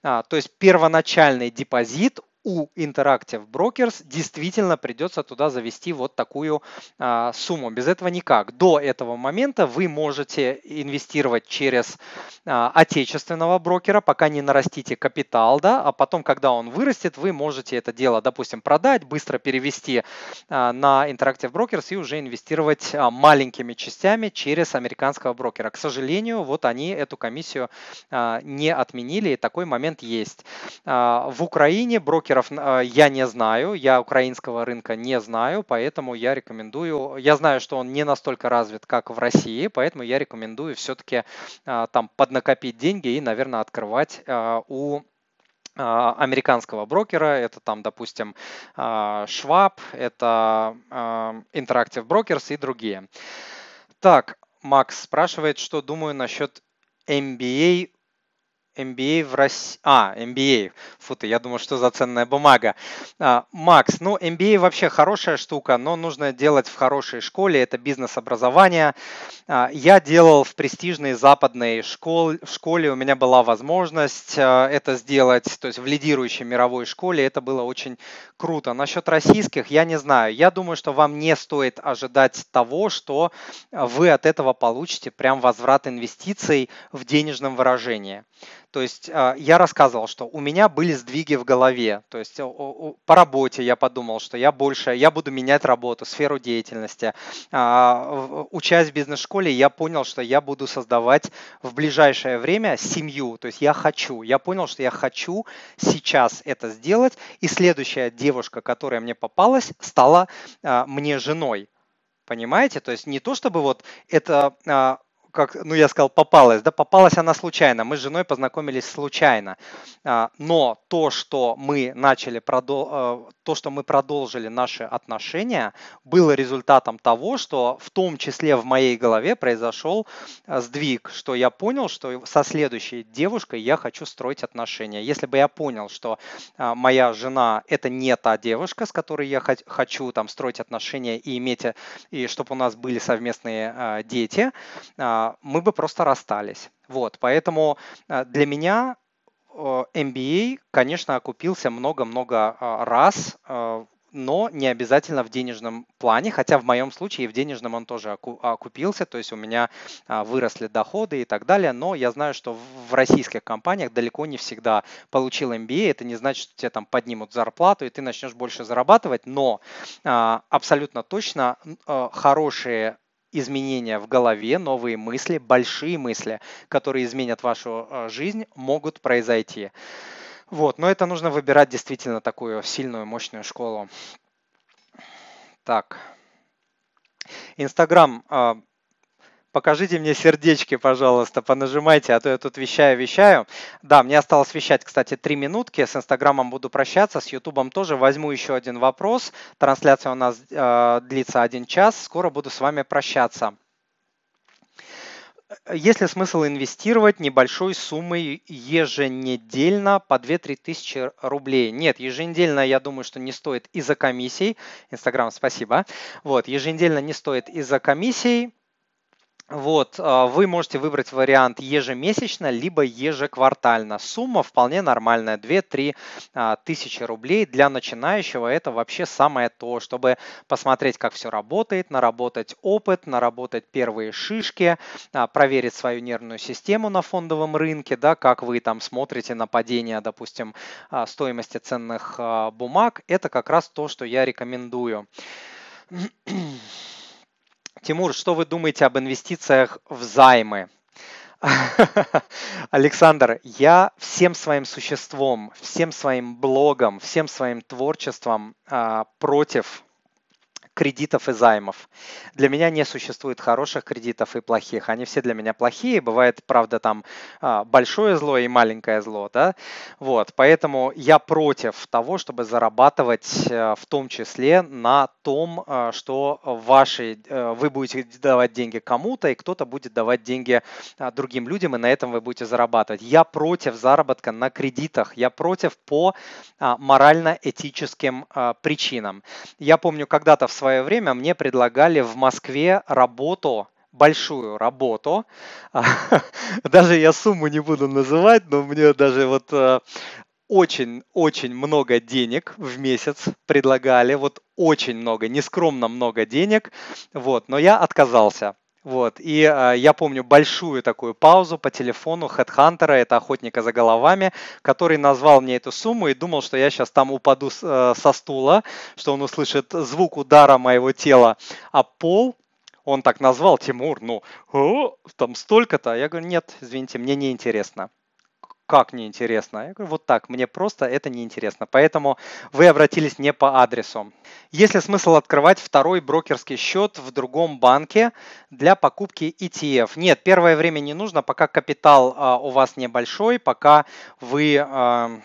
А, то есть первоначальный депозит у Interactive Brokers действительно придется туда завести вот такую а, сумму. Без этого никак. До этого момента вы можете инвестировать через а, отечественного брокера, пока не нарастите капитал, да, а потом, когда он вырастет, вы можете это дело, допустим, продать, быстро перевести а, на Interactive Brokers и уже инвестировать а, маленькими частями через американского брокера. К сожалению, вот они эту комиссию а, не отменили, и такой момент есть. А, в Украине брокер брокеров а, я не знаю, я украинского рынка не знаю, поэтому я рекомендую, я знаю, что он не настолько развит, как в России, поэтому я рекомендую все-таки а, там поднакопить деньги и, наверное, открывать а, у американского брокера, это там, допустим, Schwab, это Interactive Brokers и другие. Так, Макс спрашивает, что думаю насчет MBA MBA в России. А, MBA. Фу ты, я думаю, что за ценная бумага. А, Макс, ну MBA вообще хорошая штука, но нужно делать в хорошей школе. Это бизнес-образование. А, я делал в престижной западной школе. В школе у меня была возможность а, это сделать, то есть в лидирующей мировой школе. Это было очень круто. Насчет российских я не знаю. Я думаю, что вам не стоит ожидать того, что вы от этого получите прям возврат инвестиций в денежном выражении. То есть а, я рассказывал, что у меня были сдвиги в голове. То есть по работе я подумал, что я больше, я буду менять работу, сферу деятельности. А, учась в бизнес-школе, я понял, что я буду создавать в ближайшее время семью. То есть я хочу, я понял, что я хочу сейчас это сделать. И следующая девушка, которая мне попалась, стала а, мне женой. Понимаете? То есть не то, чтобы вот это как, ну я сказал, попалась, да, попалась она случайно, мы с женой познакомились случайно, а, но то, что мы начали. Э, то, что мы продолжили наши отношения, было результатом того, что в том числе в моей голове произошел э, сдвиг, что я понял, что со следующей девушкой я хочу строить отношения. Если бы я понял, что а, моя жена это не та девушка, с которой я хочу там строить отношения и иметь, и чтобы у нас были совместные дети, мы бы просто расстались. Вот, поэтому э, для меня MBA, конечно, окупился много-много а, раз, но не обязательно в денежном плане, хотя в моем случае в денежном он тоже окупился, то есть у меня а, выросли доходы и так далее, но я знаю, что в российских компаниях далеко не всегда получил MBA, это не значит, что тебе там поднимут зарплату и ты начнешь больше зарабатывать, но а, абсолютно точно хорошие изменения в голове, новые мысли, большие мысли, которые изменят вашу э, жизнь, могут произойти. Вот, но это нужно выбирать действительно такую сильную, мощную школу. Так. Инстаграм. Покажите мне сердечки, пожалуйста, понажимайте, а то я тут вещаю-вещаю. Да, мне осталось вещать, кстати, три минутки. С Инстаграмом буду прощаться, с Ютубом тоже. Возьму еще один вопрос. Трансляция у нас э, длится один час. Скоро буду с вами прощаться. Есть ли смысл инвестировать небольшой суммой еженедельно по 2-3 тысячи рублей? Нет, еженедельно, я думаю, что не стоит из-за комиссий. Инстаграм, спасибо. Вот, еженедельно не стоит из-за комиссий. Вот, а, вы можете выбрать вариант ежемесячно, либо ежеквартально. Сумма вполне нормальная, 2-3 а, тысячи рублей. Для начинающего это вообще самое то, чтобы посмотреть, как все работает, наработать опыт, наработать первые шишки, а, проверить свою нервную систему на фондовом рынке, да, как вы там смотрите на падение, допустим, стоимости ценных бумаг. Это как раз то, что я рекомендую. Тимур, что вы думаете об инвестициях в займы? Александр, я всем своим существом, всем своим блогом, всем своим творчеством а, против кредитов и займов. Для меня не существует хороших кредитов и плохих. Они все для меня плохие. Бывает, правда, там а, большое зло и маленькое зло. Да? Вот, поэтому я против того, чтобы зарабатывать э, в том числе на том, э, что ваши, э, вы будете давать деньги кому-то, и кто-то будет давать деньги а, другим людям, и на этом вы будете зарабатывать. Я против заработка на кредитах. Я против по а, морально-этическим причинам. Я помню, когда-то в свое время мне предлагали в Москве работу, большую работу. Даже я сумму не буду называть, но мне даже вот очень-очень э, много денег в месяц предлагали, вот очень много, нескромно много денег, вот, но я отказался. Вот, и э, я помню большую такую паузу по телефону хедхантера, это охотника за головами, который назвал мне эту сумму и думал, что я сейчас там упаду с, э, со стула, что он услышит звук удара моего тела а пол. Он так назвал, Тимур, ну, о, там столько-то. Я говорю, нет, извините, мне не интересно как неинтересно? Я говорю, вот так, мне просто это неинтересно. Поэтому вы обратились не по адресу. Есть ли смысл открывать второй брокерский счет в другом банке для покупки ETF? Нет, первое время не нужно, пока капитал а, у вас небольшой, пока вы... А,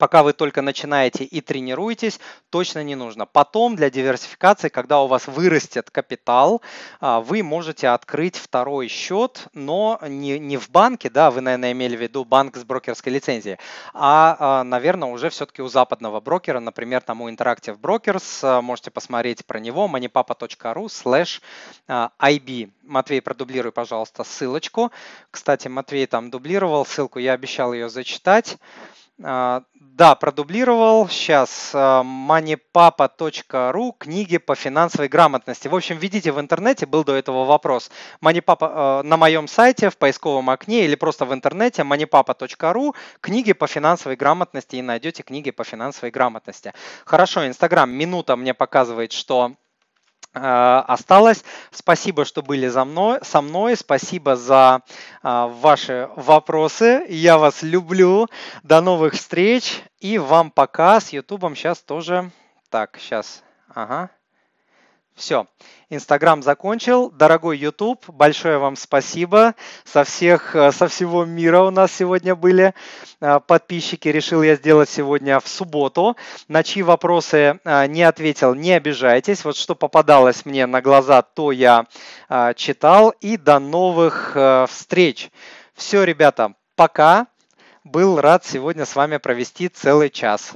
пока вы только начинаете и тренируетесь, точно не нужно. Потом для диверсификации, когда у вас вырастет капитал, а, вы можете открыть второй счет, но не, не в банке, да, вы, наверное, имели в виду банк с брокерской лицензией, а, а наверное, уже все-таки у западного брокера, например, там у Interactive Brokers, а, можете посмотреть про него, moneypapa.ru slash IB. Матвей, продублируй, пожалуйста, ссылочку. Кстати, Матвей там дублировал ссылку, я обещал ее зачитать. А, да, продублировал. Сейчас а, moneypapa.ru, книги по финансовой грамотности. В общем, введите в интернете, был до этого вопрос. Moneypapa а, на моем сайте в поисковом окне или просто в интернете moneypapa.ru, книги по финансовой грамотности и найдете книги по финансовой грамотности. Хорошо, Инстаграм, минута мне показывает, что осталось. Спасибо, что были за мной, со мной. Спасибо за а, ваши вопросы. Я вас люблю. До новых встреч. И вам пока. С Ютубом сейчас тоже. Так, сейчас. Ага. Все, Инстаграм закончил. Дорогой YouTube, большое вам спасибо. Со, всех, э, со всего мира у нас сегодня были э, подписчики. Решил я сделать сегодня в субботу. На чьи вопросы э, не ответил, не обижайтесь. Вот что попадалось мне на глаза, то я читал. И до новых встреч. Все, ребята, пока. Был рад сегодня с вами провести целый час.